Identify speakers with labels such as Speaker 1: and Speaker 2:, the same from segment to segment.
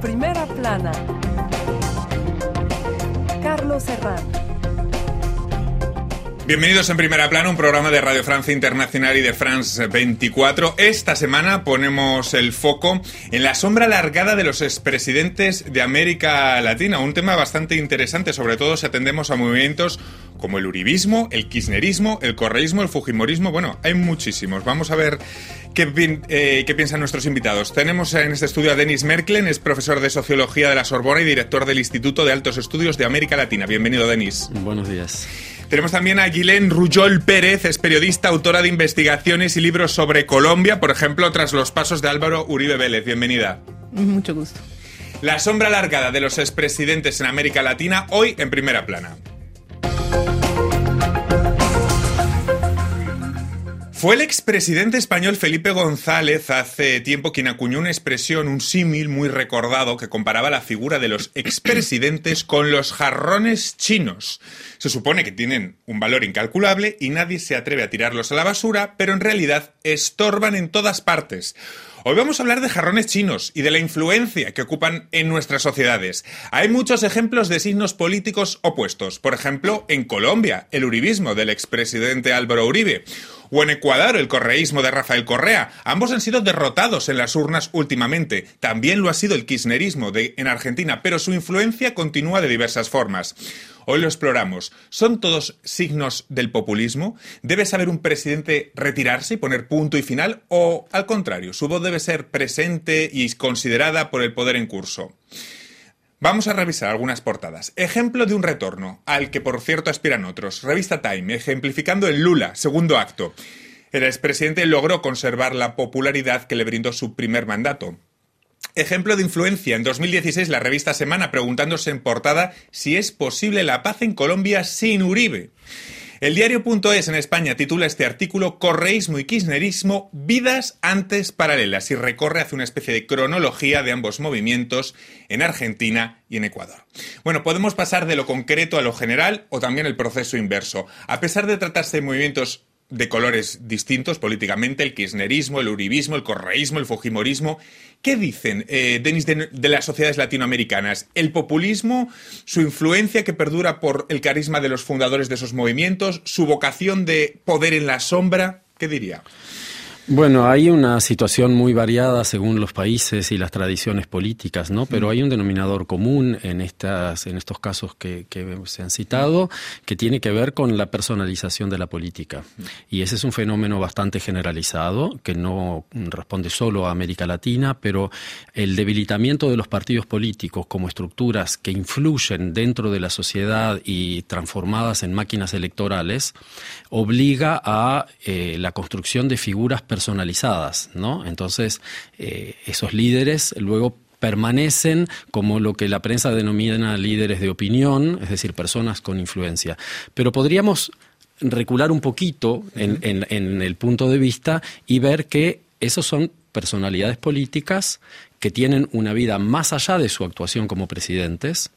Speaker 1: primera plana, Carlos Serrano.
Speaker 2: Bienvenidos en Primera Plana, un programa de Radio Francia Internacional y de France 24. Esta semana ponemos el foco en la sombra alargada de los expresidentes de América Latina, un tema bastante interesante, sobre todo si atendemos a movimientos como el uribismo, el kirchnerismo, el correísmo, el fujimorismo, bueno, hay muchísimos. Vamos a ver qué, eh, qué, piensan nuestros invitados. Tenemos en este estudio a Denis Merklen, es profesor de Sociología de la Sorbona y director del Instituto de Altos Estudios de América Latina. Bienvenido, Denis.
Speaker 3: Buenos días.
Speaker 2: Tenemos también a Guilén Ruyol Pérez, es periodista, autora de investigaciones y libros sobre Colombia, por ejemplo, tras los pasos de Álvaro Uribe Vélez. Bienvenida.
Speaker 4: Mucho gusto.
Speaker 2: La sombra alargada de los expresidentes en América Latina, hoy en primera plana. Fue el expresidente español Felipe González hace tiempo quien acuñó una expresión, un símil muy recordado que comparaba la figura de los expresidentes con los jarrones chinos. Se supone que tienen un valor incalculable y nadie se atreve a tirarlos a la basura, pero en realidad estorban en todas partes. Hoy vamos a hablar de jarrones chinos y de la influencia que ocupan en nuestras sociedades. Hay muchos ejemplos de signos políticos opuestos. Por ejemplo, en Colombia, el uribismo del expresidente Álvaro Uribe o en Ecuador el correísmo de Rafael Correa. Ambos han sido derrotados en las urnas últimamente. También lo ha sido el kirchnerismo en Argentina, pero su influencia continúa de diversas formas. Hoy lo exploramos. ¿Son todos signos del populismo? ¿Debe saber un presidente retirarse y poner punto y final? ¿O, al contrario, su voz debe ser presente y considerada por el poder en curso? Vamos a revisar algunas portadas. Ejemplo de un retorno, al que por cierto aspiran otros. Revista Time, ejemplificando el Lula, segundo acto. El expresidente logró conservar la popularidad que le brindó su primer mandato. Ejemplo de influencia. En 2016, la revista Semana preguntándose en portada si es posible la paz en Colombia sin Uribe. El diario.es en España titula este artículo Correísmo y Kirchnerismo, vidas antes paralelas y recorre hacia una especie de cronología de ambos movimientos en Argentina y en Ecuador. Bueno, podemos pasar de lo concreto a lo general o también el proceso inverso. A pesar de tratarse de movimientos de colores distintos políticamente, el kirchnerismo, el uribismo, el correísmo, el fujimorismo. ¿Qué dicen, eh, Denis, de, de, las sociedades latinoamericanas? ¿El populismo, su influencia que perdura por el carisma de los fundadores de esos movimientos, su vocación de poder en la sombra? ¿Qué diría?
Speaker 3: Bueno, hay una situación muy variada según los países y las tradiciones políticas, ¿no? Pero hay un denominador común en estas, en estos casos que, que, se han citado, que tiene que ver con la personalización de la política. Y ese es un fenómeno bastante generalizado, que no responde solo a América Latina, pero el debilitamiento de los partidos políticos como estructuras que influyen dentro de la sociedad y transformadas en máquinas electorales, obliga a eh, la construcción de figuras personalizadas, ¿no? Entonces, eh, esos líderes luego permanecen como lo que la prensa denomina líderes de opinión, es decir, personas con influencia. Pero podríamos recular un poquito en, en, en el punto de vista y ver que esos son personalidades políticas que tienen una vida más allá de su actuación como presidentes,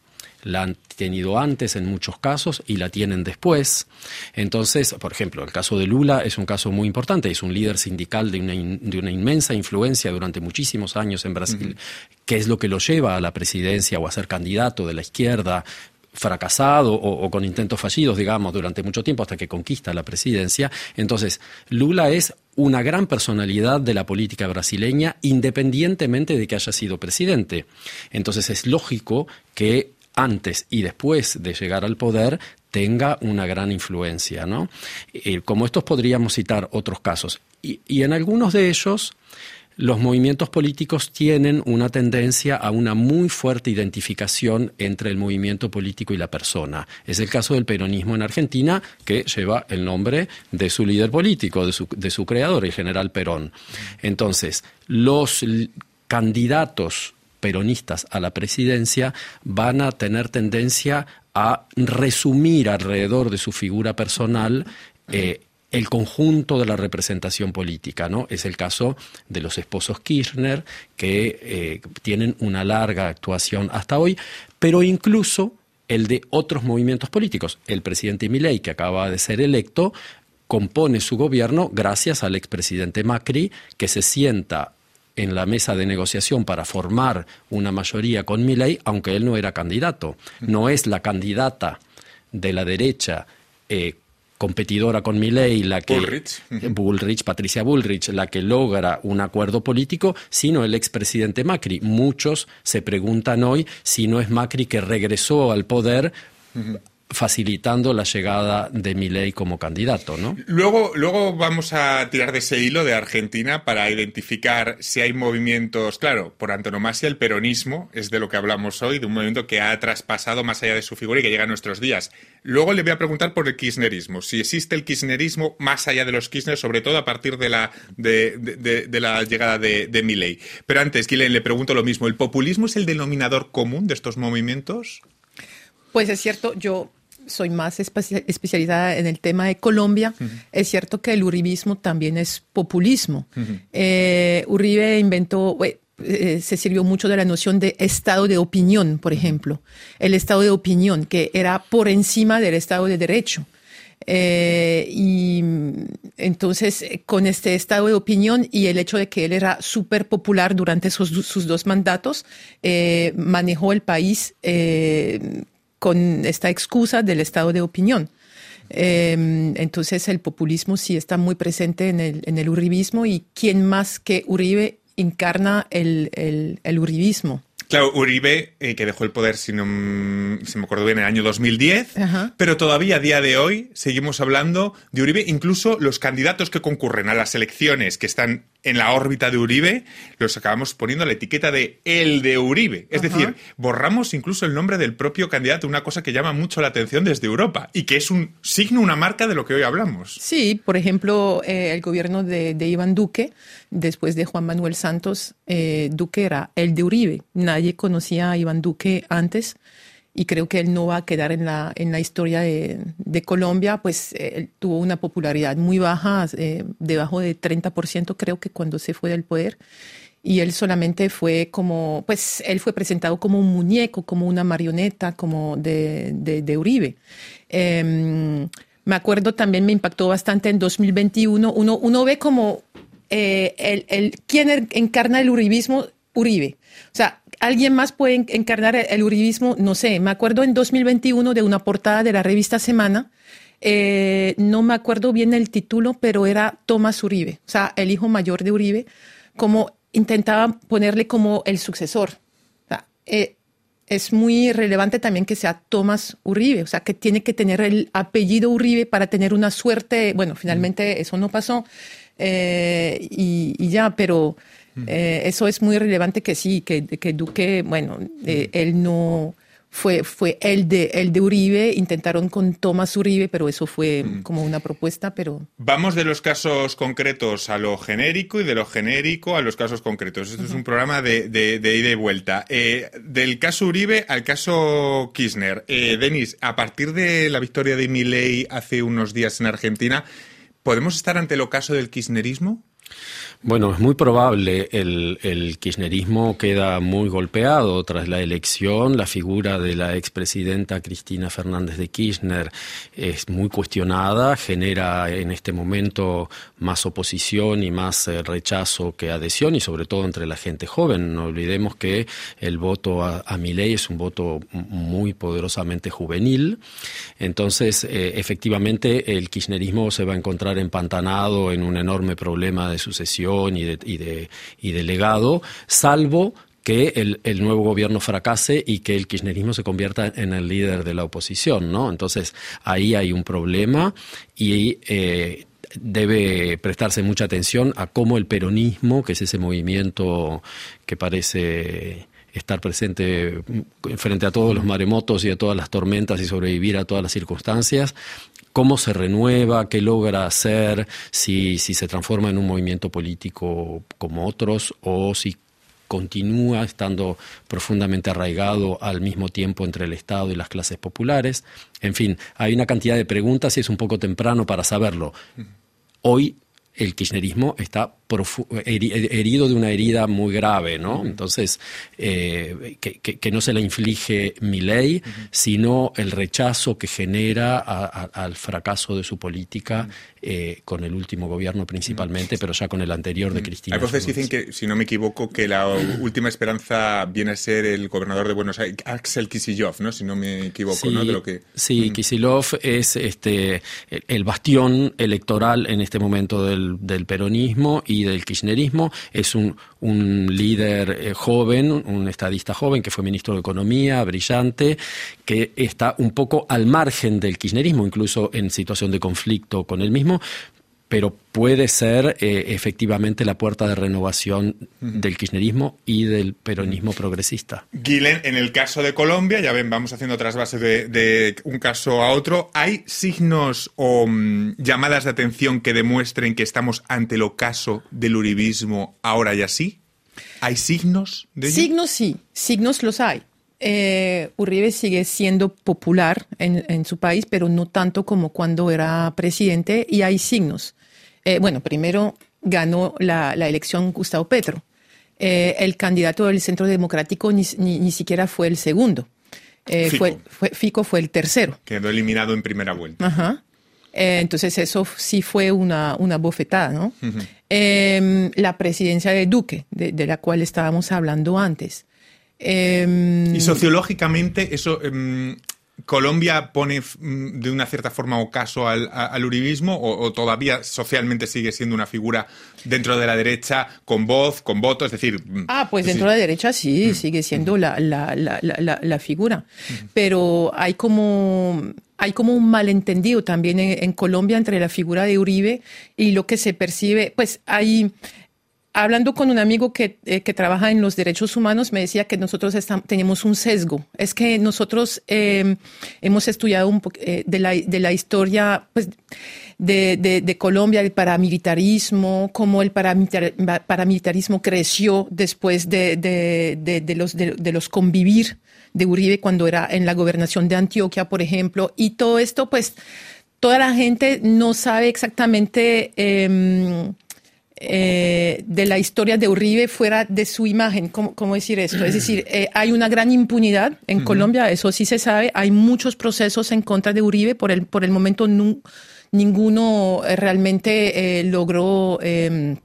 Speaker 3: la han tenido antes en muchos casos y la tienen después. Entonces, por ejemplo, el caso de Lula es un caso muy importante, es un líder sindical de una, de una inmensa influencia durante muchísimos años en Brasil, uh -huh. que es lo que lo lleva a la presidencia o a ser candidato de la izquierda fracasado o, o, con intentos fallidos, digamos, durante mucho tiempo hasta que conquista la presidencia. Entonces, Lula es una gran personalidad de la política brasileña, independientemente de que haya sido presidente. Entonces, es lógico que antes y después de llegar al poder tenga una gran influencia. ¿no? Eh, como estos podríamos citar otros casos. Y, en algunos de ellos, los movimientos políticos tienen una tendencia a una muy fuerte identificación entre el movimiento político y la persona. Es el caso del peronismo en Argentina, que lleva el nombre de su líder político, de su, de su creador, el general Perón. Entonces, los candidatos peronistas a la presidencia van a tener tendencia a resumir alrededor de su figura personal eh, el conjunto de la representación política, ¿no? Es el caso de los esposos Kirchner, que eh, tienen una larga actuación hasta hoy, pero incluso el de otros movimientos políticos. El presidente Milei, que acaba de ser electo, compone su gobierno gracias al expresidente Macri, que se sienta en la mesa de negociación para formar una mayoría con Milei, aunque él no era candidato. No es la candidata de la derecha eh, competidora con Milei, la que
Speaker 2: Bullrich.
Speaker 3: Patricia Bullrich, la que logra un acuerdo político, sino el expresidente Macri. Muchos se preguntan hoy si no es Macri que regresó al poder facilitando la llegada de Milei como candidato, ¿no?
Speaker 2: Luego, luego vamos a tirar de ese hilo de Argentina para identificar si hay movimientos, claro, por antonomasia el peronismo es de lo que hablamos hoy, de un movimiento que ha traspasado más allá de su figura y que llega a nuestros días. Luego le voy a preguntar por el kirchnerismo, si existe el kirchnerismo más allá de los Kirchner, sobre todo a partir de la, de, la llegada de, de Milei. Pero antes, Guilén, le pregunto lo mismo, ¿el populismo es el denominador común de estos movimientos?
Speaker 4: Pues es cierto, yo soy más especializada en el tema de Colombia. Es cierto que el uribismo también es populismo. Eh, Uribe inventó, eh, se sirvió mucho de la noción de estado de opinión, por ejemplo. El estado de opinión, que era por encima del estado de derecho. Eh, y entonces, con este estado de opinión y el hecho de que él era súper popular durante sus, sus dos mandatos, manejó el país con esta excusa del estado de opinión. Em, entonces el populismo sí está muy presente en el, en el uribismo y quién más que Uribe encarna el, el, el uribismo.
Speaker 2: Claro, Uribe, eh, que dejó el poder, si no se me acuerdo bien, en el año 2010, pero todavía a día de hoy seguimos hablando de Uribe. Incluso los candidatos que concurren a las elecciones que están en la órbita de Uribe, los acabamos poniendo la etiqueta de el de Uribe. Es decir, borramos incluso el nombre del propio candidato, una cosa que llama mucho la atención desde Europa y que es un signo, una marca de lo que hoy hablamos.
Speaker 4: Sí, por ejemplo, eh, el gobierno de, Iván Duque, después de Juan Manuel Santos, eh, Duque era el de Uribe. Nadie conocía a Iván Duque antes y creo que él no va a quedar en la, en la historia de, de Colombia, pues eh, él tuvo una popularidad muy baja, eh, debajo de 30% creo que cuando se fue del poder, y él solamente fue como, pues él fue presentado como un muñeco, como una marioneta, como de, de, Uribe. Em, me acuerdo también, me impactó bastante en 2021, uno, uno ve como eh, el, el, quién encarna el uribismo, Uribe. O sea, ¿Alguien más puede encarnar el uribismo? No sé, me acuerdo en 2021 de una portada de la revista Semana, eh, no me acuerdo bien el título, pero era Tomás Uribe, o sea, el hijo mayor de Uribe, como intentaba ponerle como el sucesor. Eh, es muy relevante también que sea Tomás Uribe, o sea, que tiene que tener el apellido Uribe para tener una suerte. Bueno, finalmente eso no pasó eh, y, ya, pero eh, eso es muy relevante que sí, que, que Duque, bueno, eh, él no fue, fue el de, el de Uribe, intentaron con Tomás Uribe, pero eso fue como una propuesta, pero...
Speaker 2: Vamos de los casos concretos a lo genérico y de lo genérico a los casos concretos. Esto es un programa de, de, ida y vuelta. Eh, del caso Uribe al caso Kirchner. Denis, a partir de la victoria de Milei hace unos días en Argentina, ¿podemos estar ante el ocaso del kirchnerismo?
Speaker 3: Bueno, es muy probable. El, kirchnerismo queda muy golpeado tras la elección. La figura de la expresidenta Cristina Fernández de Kirchner es muy cuestionada, genera en este momento más oposición y más eh, rechazo que adhesión, y sobre todo entre la gente joven. No olvidemos que el voto a, a es un voto muy poderosamente juvenil. Entonces, eh, efectivamente, el kirchnerismo se va a encontrar empantanado en un enorme problema de sucesión y de, y de, legado, salvo que el, el, nuevo gobierno fracase y que el kirchnerismo se convierta en el líder de la oposición, ¿no? Entonces ahí hay un problema y eh, debe prestarse mucha atención a cómo el peronismo, que es ese movimiento que parece estar presente frente a todos los maremotos y a todas las tormentas y sobrevivir a todas las circunstancias, cómo se renueva, qué logra hacer, si, si se transforma en un movimiento político como otros o si continúa estando profundamente arraigado al mismo tiempo entre el Estado y las clases populares. En fin, hay una cantidad de preguntas y es un poco temprano para saberlo. Hoy el kirchnerismo está herido de una herida muy grave, ¿no? Entonces, eh, que, no se le inflige mi ley, sino el rechazo que genera al fracaso de su política eh, con el último gobierno principalmente, pero ya con el anterior de Cristina.
Speaker 2: Hay voces dicen que, si no me equivoco, que la última esperanza viene a ser el gobernador de Buenos Aires, Axel Kicillof, ¿no? Si no me equivoco, ¿no? De lo que...
Speaker 3: Sí, Kicillof es este el bastión electoral en este momento del, del peronismo y del kirchnerismo. Es un, un líder eh, joven, un estadista joven que fue ministro de Economía, brillante, que está un poco al margen del kirchnerismo, incluso en situación de conflicto con él mismo, pero puede ser eh, efectivamente la puerta de renovación del kirchnerismo y del peronismo progresista.
Speaker 2: Guilén, en el caso de Colombia, ya ven, vamos haciendo otras bases de, un caso a otro, ¿hay signos o mm, llamadas de atención que demuestren que estamos ante el ocaso del uribismo ahora y así? ¿Hay signos de
Speaker 4: Signos sí, signos los hay. Eh, Uribe sigue siendo popular en, su país, pero no tanto como cuando era presidente, y hay signos. Eh, bueno, primero ganó la, elección Gustavo Petro. Eh, el candidato del Centro Democrático ni, siquiera fue el segundo. Fico. Fue, Fico fue el tercero.
Speaker 2: Quedó eliminado en primera vuelta.
Speaker 4: Ajá. entonces eso sí fue una, una bofetada, ¿no? Em, la presidencia de Duque, de, la cual estábamos hablando antes.
Speaker 2: Em, y sociológicamente, eso. ¿Colombia pone mm, de una cierta forma ocaso al, al uribismo o, todavía socialmente sigue siendo una figura dentro de la derecha con voz, con voto? Es decir...
Speaker 4: Mm, ah, pues dentro de la derecha sí, mm. sigue siendo la, la, la, la figura. Pero hay como, hay como un malentendido también en, en, Colombia entre la figura de Uribe y lo que se percibe. Pues hay hablando con un amigo que, eh, que, trabaja en los derechos humanos, me decía que nosotros tenemos un sesgo. Es que nosotros em, hemos estudiado un eh, de, la, historia pues, de, Colombia, el paramilitarismo, cómo el paramilitarismo creció después de, los, de, los convivir de Uribe cuando era en la gobernación de Antioquia, por ejemplo. Y todo esto, pues, toda la gente no sabe exactamente... Eh, de la historia de Uribe fuera de su imagen. ¿Cómo, decir esto? Es decir, eh, hay una gran impunidad en Colombia, eso sí se sabe. Hay muchos procesos en contra de Uribe. Por el, por el momento, ninguno eh, realmente logró em,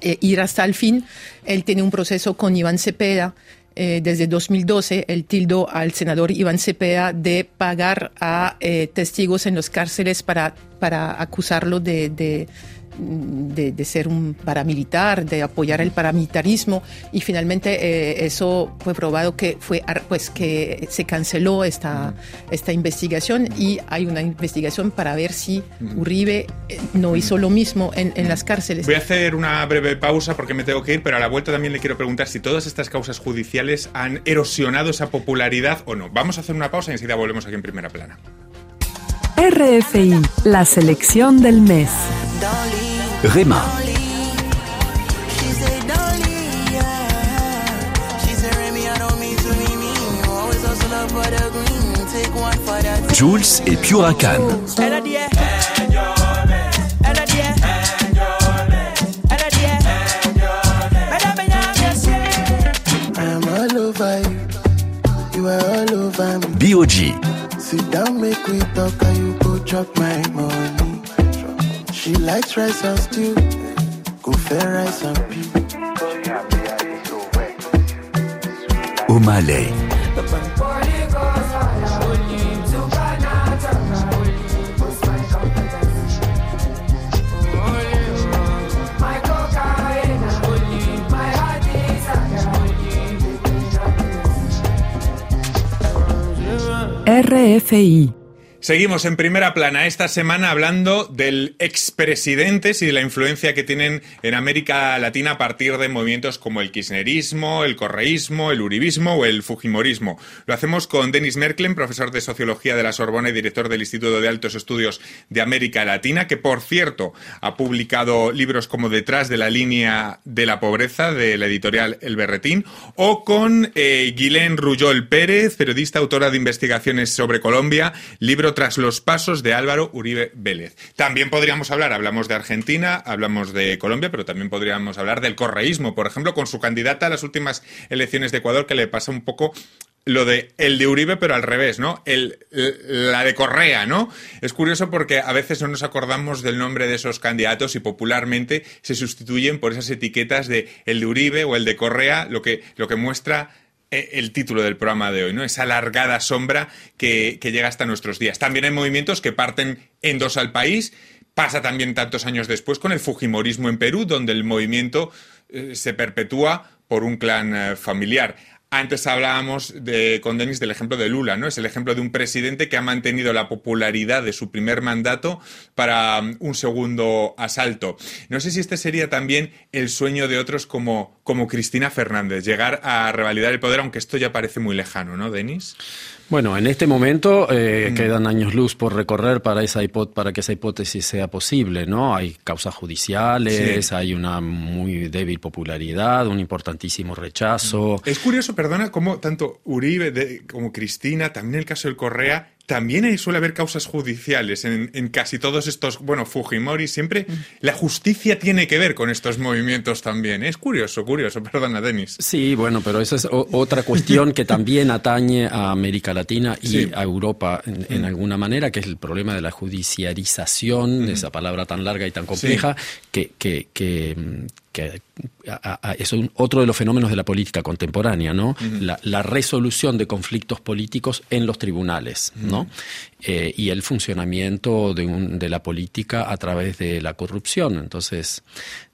Speaker 4: ir hasta el fin. Él tiene un proceso con Iván Cepeda. desde 2012, el tildo al senador Iván Cepeda de pagar a testigos en los cárceles para, para acusarlo de de, ser un paramilitar, de apoyar el paramilitarismo y finalmente eh, eso fue probado que fue pues que se canceló esta, esta investigación y hay una investigación para ver si Uribe eh, no hizo lo mismo en, en las cárceles.
Speaker 2: Voy a hacer una breve pausa porque me tengo que ir, pero a la vuelta también le quiero preguntar si todas estas causas judiciales han erosionado esa popularidad o no. Vamos a hacer una pausa y enseguida volvemos aquí en primera plana.
Speaker 1: RFI, la selección del mes.
Speaker 5: Réma. Jules et Puracan. B.O.G. Down, make we talk, and you go chop my money. She likes rice and stew, go fair rice and pew. O'Malley.
Speaker 1: RFI
Speaker 2: Seguimos en primera plana esta semana hablando del expresidentes y de la influencia que tienen en América Latina a partir de movimientos como el kirchnerismo, el correísmo, el uribismo o el fujimorismo. Lo hacemos con Denis Merklen, profesor de Sociología de la Sorbona y director del Instituto de Altos Estudios de América Latina, que por cierto ha publicado libros como Detrás de la línea de la pobreza de la editorial El Berretín, o con eh, Guilén Ruyol Pérez, periodista, autora de investigaciones sobre Colombia, libro tras los pasos de Álvaro Uribe Vélez. También podríamos hablar, hablamos de Argentina, hablamos de Colombia, pero también podríamos hablar del correísmo, por ejemplo, con su candidata a las últimas elecciones de Ecuador, que le pasa un poco lo de el de Uribe, pero al revés, ¿no? El, la de Correa, ¿no? Es curioso porque a veces no nos acordamos del nombre de esos candidatos y popularmente se sustituyen por esas etiquetas de el de Uribe o el de Correa, lo que, lo que muestra el título del programa de hoy, ¿no? Esa alargada sombra que, llega hasta nuestros días. También hay movimientos que parten en dos al país. Pasa también tantos años después con el Fujimorismo en Perú, donde el movimiento eh, se perpetúa por un clan eh, familiar. Antes hablábamos de, con Denis del ejemplo de Lula, ¿no? Es el ejemplo de un presidente que ha mantenido la popularidad de su primer mandato para um, un segundo asalto. No sé si este sería también el sueño de otros como, como Cristina Fernández, llegar a revalidar el poder, aunque esto ya parece muy lejano, ¿no, Denis?
Speaker 3: Bueno, en este momento eh, mm. quedan años luz por recorrer para, esa para que esa hipótesis sea posible, ¿no? Hay causas judiciales, hay una muy débil popularidad, un importantísimo rechazo.
Speaker 2: Es curioso, perdona, cómo tanto Uribe como Cristina, también el caso del Correa, también suele haber causas judiciales en, casi todos estos, bueno, Fujimori, siempre la justicia tiene que ver con estos movimientos también. Es curioso, curioso, perdona, Denis.
Speaker 3: Sí, bueno, pero esa es otra cuestión que también atañe a América Latina y a Europa en, alguna manera, que es el problema de la judicialización, de esa palabra tan larga y tan compleja, que, que, que, que es otro de los fenómenos de la política contemporánea, ¿no? la, resolución de conflictos políticos en los tribunales, ¿no? Eh, y el funcionamiento de, de la política a través de la corrupción. Entonces,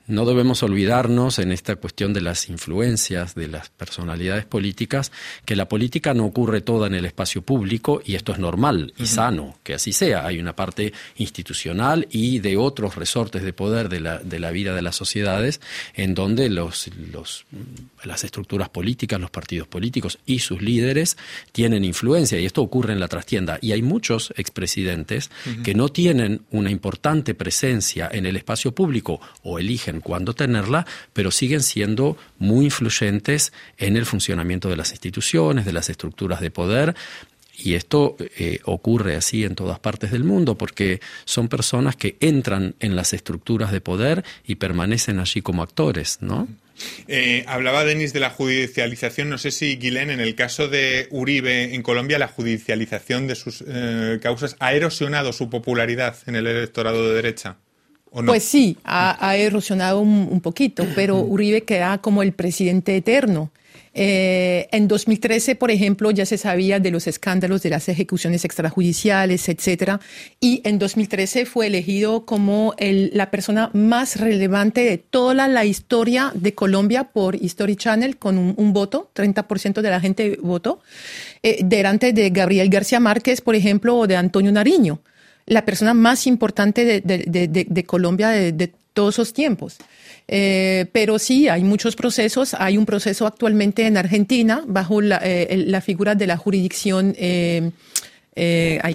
Speaker 3: no debemos olvidarnos en esta cuestión de las influencias de las personalidades políticas que la política no ocurre toda en el espacio público y esto es normal y sano que así sea. Hay una parte institucional y de otros resortes de poder de la, de la vida de las sociedades en donde los, los, las estructuras políticas, los partidos políticos y sus líderes tienen influencia y esto ocurre en la trastienda. Y hay muchos expresidentes que no tienen una importante presencia en el espacio público o eligen cuándo tenerla, pero siguen siendo muy influyentes en el funcionamiento de las instituciones, de las estructuras de poder. Y esto eh, ocurre así en todas partes del mundo porque son personas que entran en las estructuras de poder y permanecen allí como actores, ¿no?
Speaker 2: Eh, hablaba Denis de la judicialización. No sé si Guilén, en el caso de Uribe en Colombia, la judicialización de sus eh, causas ha erosionado su popularidad en el electorado de derecha.
Speaker 4: Pues sí, ha, erosionado un, poquito, pero Uribe queda como el presidente eterno. Eh, en 2013, por ejemplo, ya se sabía de los escándalos de las ejecuciones extrajudiciales, etcétera, y en 2013 fue elegido como la persona más relevante de toda la, historia de Colombia por History Channel con un, voto, 30% de la gente votó, eh, delante de Gabriel García Márquez, por ejemplo, o de Antonio Nariño la persona más importante de, Colombia de, todos los tiempos. Eh, pero sí, hay muchos procesos. Hay un proceso actualmente en Argentina bajo la, eh, figura de la jurisdicción. Eh,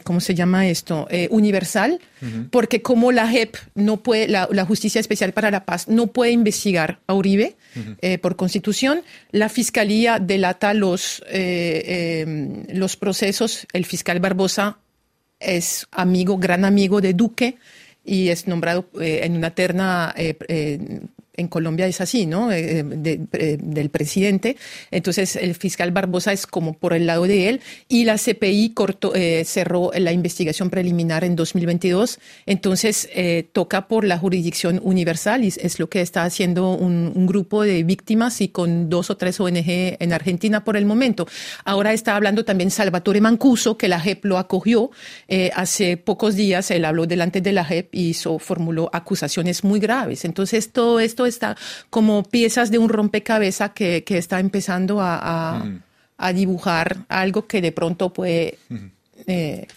Speaker 4: ¿cómo se llama esto? universal, porque como la JEP no puede, la, Justicia Especial para la Paz no puede investigar a Uribe por constitución, la Fiscalía delata los, los procesos, el fiscal Barbosa es amigo, gran amigo de Duque y es nombrado eh, en una terna eh, eh, en Colombia es así, ¿no? Eh, eh, eh, del presidente. Entonces, el fiscal Barbosa es como por el lado de él y la CPI cortó, cerró la investigación preliminar en 2022. Entonces, toca por la jurisdicción universal y es lo que está haciendo un, grupo de víctimas y con dos o tres ONG en Argentina por el momento. Ahora está hablando también Salvatore Mancuso, que la JEP lo acogió. hace pocos días él habló delante de la JEP y hizo, formuló acusaciones muy graves. Entonces, todo esto está como piezas de un rompecabezas que, está empezando a, dibujar algo que de pronto puede... Eh,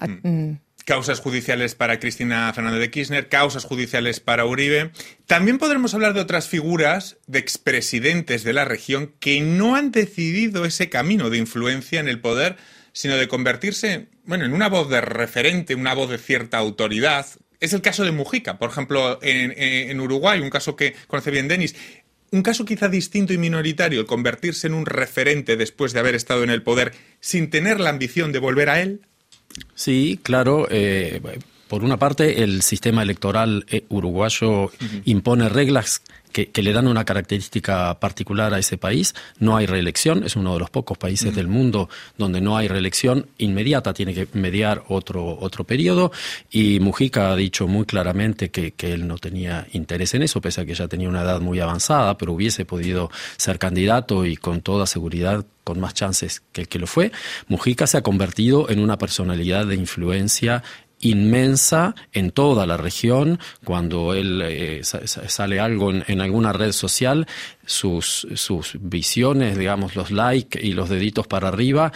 Speaker 2: mm. causas judiciales para Cristina Fernández de Kirchner, causas judiciales para Uribe. También podremos hablar de otras figuras de expresidentes de la región que no han decidido ese camino de influencia en el poder, sino de convertirse, bueno, en una voz de referente, una voz de cierta autoridad, es el caso de Mujica, por ejemplo, en, Uruguay, un caso que conoce bien Denis. Un caso quizá distinto y minoritario, el convertirse en un referente después de haber estado en el poder sin tener la ambición de volver a él.
Speaker 3: Sí, claro. Eh, por una parte, el sistema electoral eh, uruguayo impone reglas que, le dan una característica particular a ese país. No hay reelección, es uno de los pocos países del mundo donde no hay reelección inmediata, tiene que mediar otro, otro periodo. Y Mujica ha dicho muy claramente que, él no tenía interés en eso, pese a que ya tenía una edad muy avanzada, pero hubiese podido ser candidato y con toda seguridad con más chances que el que lo fue. Mujica se ha convertido en una personalidad de influencia inmensa en toda la región. Cuando él eh, sale algo en, alguna red social, sus, sus visiones, digamos, los likes y los deditos para arriba,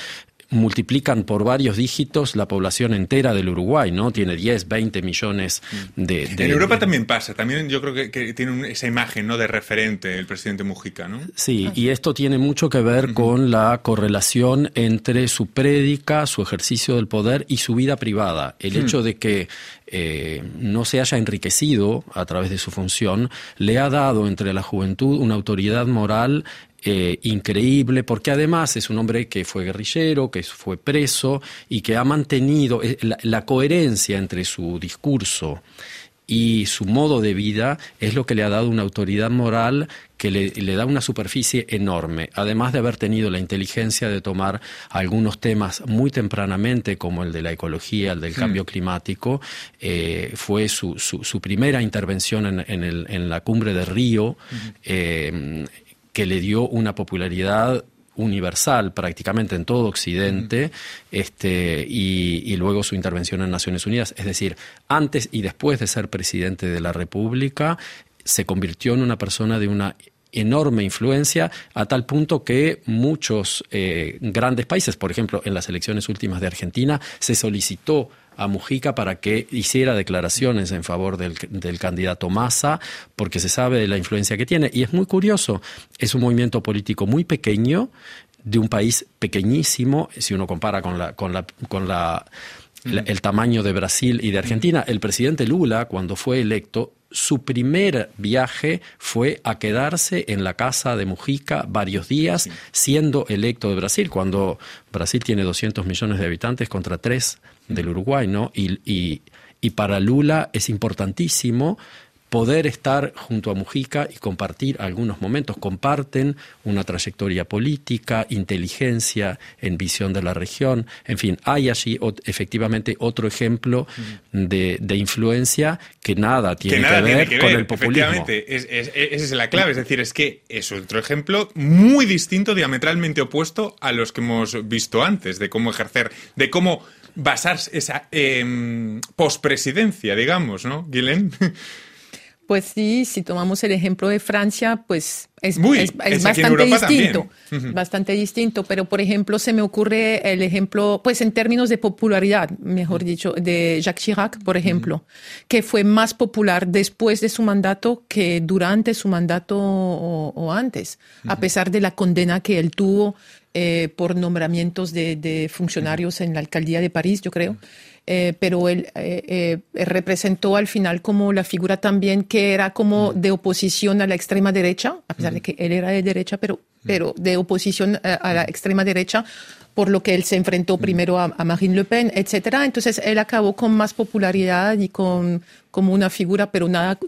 Speaker 3: multiplican por varios dígitos la población entera del Uruguay, ¿no? Tiene 10, 20 millones de...
Speaker 2: en Europa también pasa, también yo creo que, tiene esa imagen, ¿no? De referente el presidente Mujica, ¿no?
Speaker 3: Sí, y esto tiene mucho que ver con la correlación entre su prédica, su ejercicio del poder y su vida privada. El hmm. hecho de que eh, no se haya enriquecido a través de su función, le ha dado entre la juventud una autoridad moral eh, increíble, porque además es un hombre que fue guerrillero, que fue preso y que ha mantenido eh, la, coherencia entre su discurso y su modo de vida es lo que le ha dado una autoridad moral que le, da una superficie enorme, además de haber tenido la inteligencia de tomar algunos temas muy tempranamente, como el de la ecología, el del hmm. cambio climático, eh, fue su, su, primera intervención en, el, en, la cumbre de Río, que le dio una popularidad universal prácticamente en todo Occidente este, y, luego su intervención en Naciones Unidas. Es decir, antes y después de ser presidente de la República, se convirtió en una persona de una enorme influencia a tal punto que muchos eh, grandes países, por ejemplo, en las elecciones últimas de Argentina, se solicitó a Mujica para que hiciera declaraciones en favor del, del, candidato Massa, porque se sabe de la influencia que tiene. Y es muy curioso, es un movimiento político muy pequeño, de un país pequeñísimo, si uno compara con la, con la, con la el tamaño de Brasil y de Argentina. El presidente Lula, cuando fue electo, su primer viaje fue a quedarse en la casa de Mujica varios días, siendo electo de Brasil, cuando Brasil tiene 200 millones de habitantes contra 3 del Uruguay, ¿no? Y, y, y para Lula es importantísimo poder estar junto a Mujica y compartir algunos momentos. Comparten una trayectoria política, inteligencia en visión de la región. En fin, hay allí efectivamente otro ejemplo de, influencia que nada tiene, que, ver con el populismo.
Speaker 2: Efectivamente, esa es la clave. Es decir, es que es otro ejemplo muy distinto, diametralmente opuesto a los que hemos visto antes, de cómo ejercer, de cómo basarse esa eh, pospresidencia, digamos, ¿no, Guilén?
Speaker 4: Pues sí, si tomamos el ejemplo de Francia, pues es, bastante distinto, bastante distinto. Pero, por ejemplo, se me ocurre el ejemplo, pues en términos de popularidad, mejor dicho, de Jacques Chirac, por ejemplo, que fue más popular después de su mandato que durante su mandato o, antes, a pesar de la condena que él tuvo eh, por nombramientos de, funcionarios en la alcaldía de París, yo creo. Eh, pero él eh, eh, representó al final como la figura también que era como de oposición a la extrema derecha, a pesar de que él era de derecha, pero, pero de oposición a la extrema derecha, por lo que él se enfrentó mm. primero a, Marine Le Pen, etcétera. Entonces él acabó con más popularidad y con como una figura, pero nada,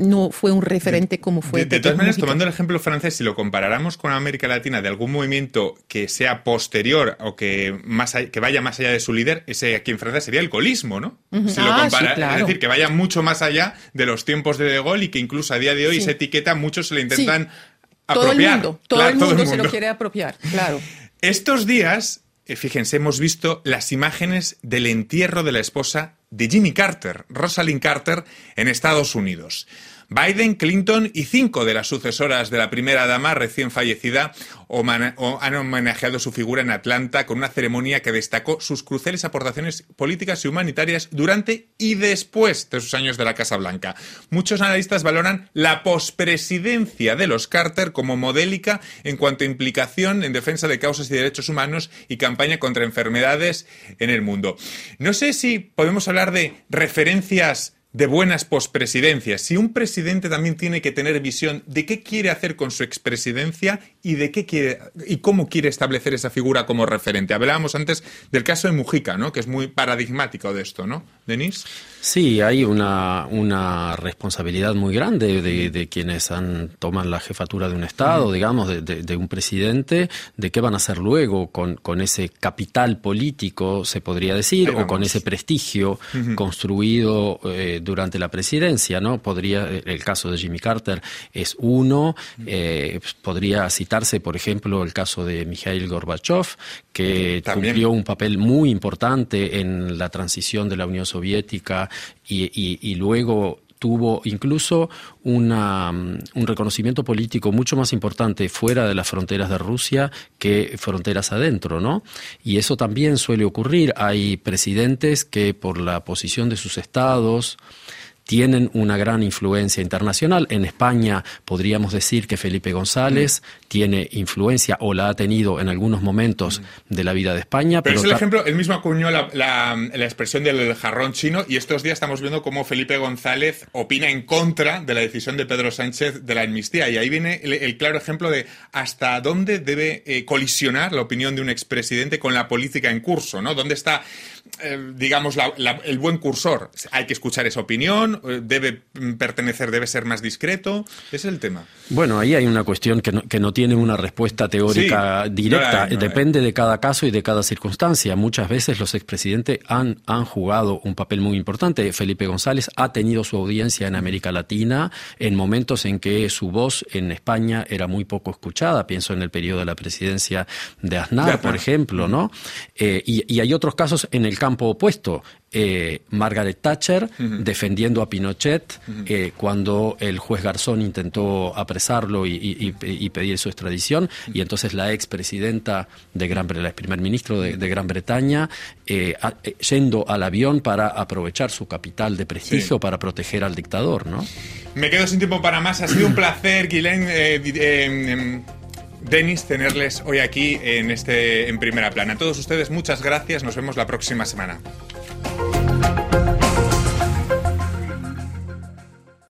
Speaker 4: no fue un referente como fue.
Speaker 2: De, todas maneras, tomando el ejemplo francés, si lo comparáramos con América Latina de algún movimiento que sea posterior o que más que vaya más allá de su líder, ese aquí en Francia sería el colismo, ¿no? Si lo
Speaker 4: ah,
Speaker 2: Es decir, que vaya mucho más allá de los tiempos de De Gaulle y que incluso a día de hoy esa etiqueta muchos se le intentan
Speaker 4: Todo
Speaker 2: el
Speaker 4: mundo, todo, el mundo se lo quiere apropiar, claro.
Speaker 2: Estos días, eh, fíjense, hemos visto las imágenes del entierro de la esposa de Jimmy Carter, Rosalind Carter, en Estados Unidos. Biden, Clinton y cinco de las sucesoras de la primera dama recién fallecida han homenajeado su figura en Atlanta con una ceremonia que destacó sus cruciales aportaciones políticas y humanitarias durante y después de sus años de la Casa Blanca. Muchos analistas valoran la pospresidencia de los Carter como modélica en cuanto a implicación en defensa de causas y derechos humanos y campaña contra enfermedades en el mundo. No sé si podemos hablar de referencias de buenas pospresidencias. Si un presidente también tiene que tener visión de qué quiere hacer con su expresidencia y de qué quiere y cómo quiere establecer esa figura como referente. Hablábamos antes del caso de Mujica, ¿no? Que es muy paradigmático de esto, ¿no? Denis.
Speaker 3: Sí, hay una, una responsabilidad muy grande de, quienes han, toman la jefatura de un Estado, digamos, de, un presidente, de qué van a hacer luego con, con ese capital político, se podría decir, o con ese prestigio construido eh, durante la presidencia, ¿no? Podría, el caso de Jimmy Carter es uno, eh, podría citarse, por ejemplo, el caso de Mikhail Gorbachev, que cumplió un papel muy importante en la transición de la Unión Soviética y, luego tuvo incluso una, un reconocimiento político mucho más importante fuera de las fronteras de Rusia que fronteras adentro, ¿no? Y eso también suele ocurrir. Hay presidentes que por la posición de sus estados, tienen una gran influencia internacional. En España podríamos decir que Felipe González mm. tiene influencia o la ha tenido en algunos momentos mm. de la vida de España.
Speaker 2: Pero, es el ejemplo, él mismo acuñó la, la, expresión del jarrón chino y estos días estamos viendo cómo Felipe González opina en contra de la decisión de Pedro Sánchez de la amnistía. Y ahí viene el, claro ejemplo de hasta dónde debe eh, colisionar la opinión de un expresidente con la política en curso, ¿no? ¿Dónde está, eh, digamos, el buen cursor? Hay que escuchar esa opinión eh, debe pertenecer, debe ser más discreto? Ese es el tema.
Speaker 3: Bueno, ahí hay una cuestión que no, que no tiene una respuesta teórica directa. Depende de cada caso y de cada circunstancia. Muchas veces los expresidentes han, han jugado un papel muy importante. Felipe González ha tenido su audiencia en América Latina en momentos en que su voz en España era muy poco escuchada. Pienso en el periodo de la presidencia de Aznar, por ejemplo, ¿no? Eh, y, y hay otros casos en el campo opuesto. Eh, Margaret Thatcher defendiendo a Pinochet eh, cuando el juez Garzón intentó apresarlo y, pedir su extradición y entonces la expresidenta de Gran el primer ministro de, Gran Bretaña eh, yendo al avión para aprovechar su capital de prestigio para proteger al dictador, ¿no?
Speaker 2: Me quedo sin tiempo para más. Ha sido un placer, Guilén. Em, Denis, tenerles hoy aquí en, este, en primera plana. A todos ustedes, muchas gracias. Nos vemos la próxima semana. Thank you.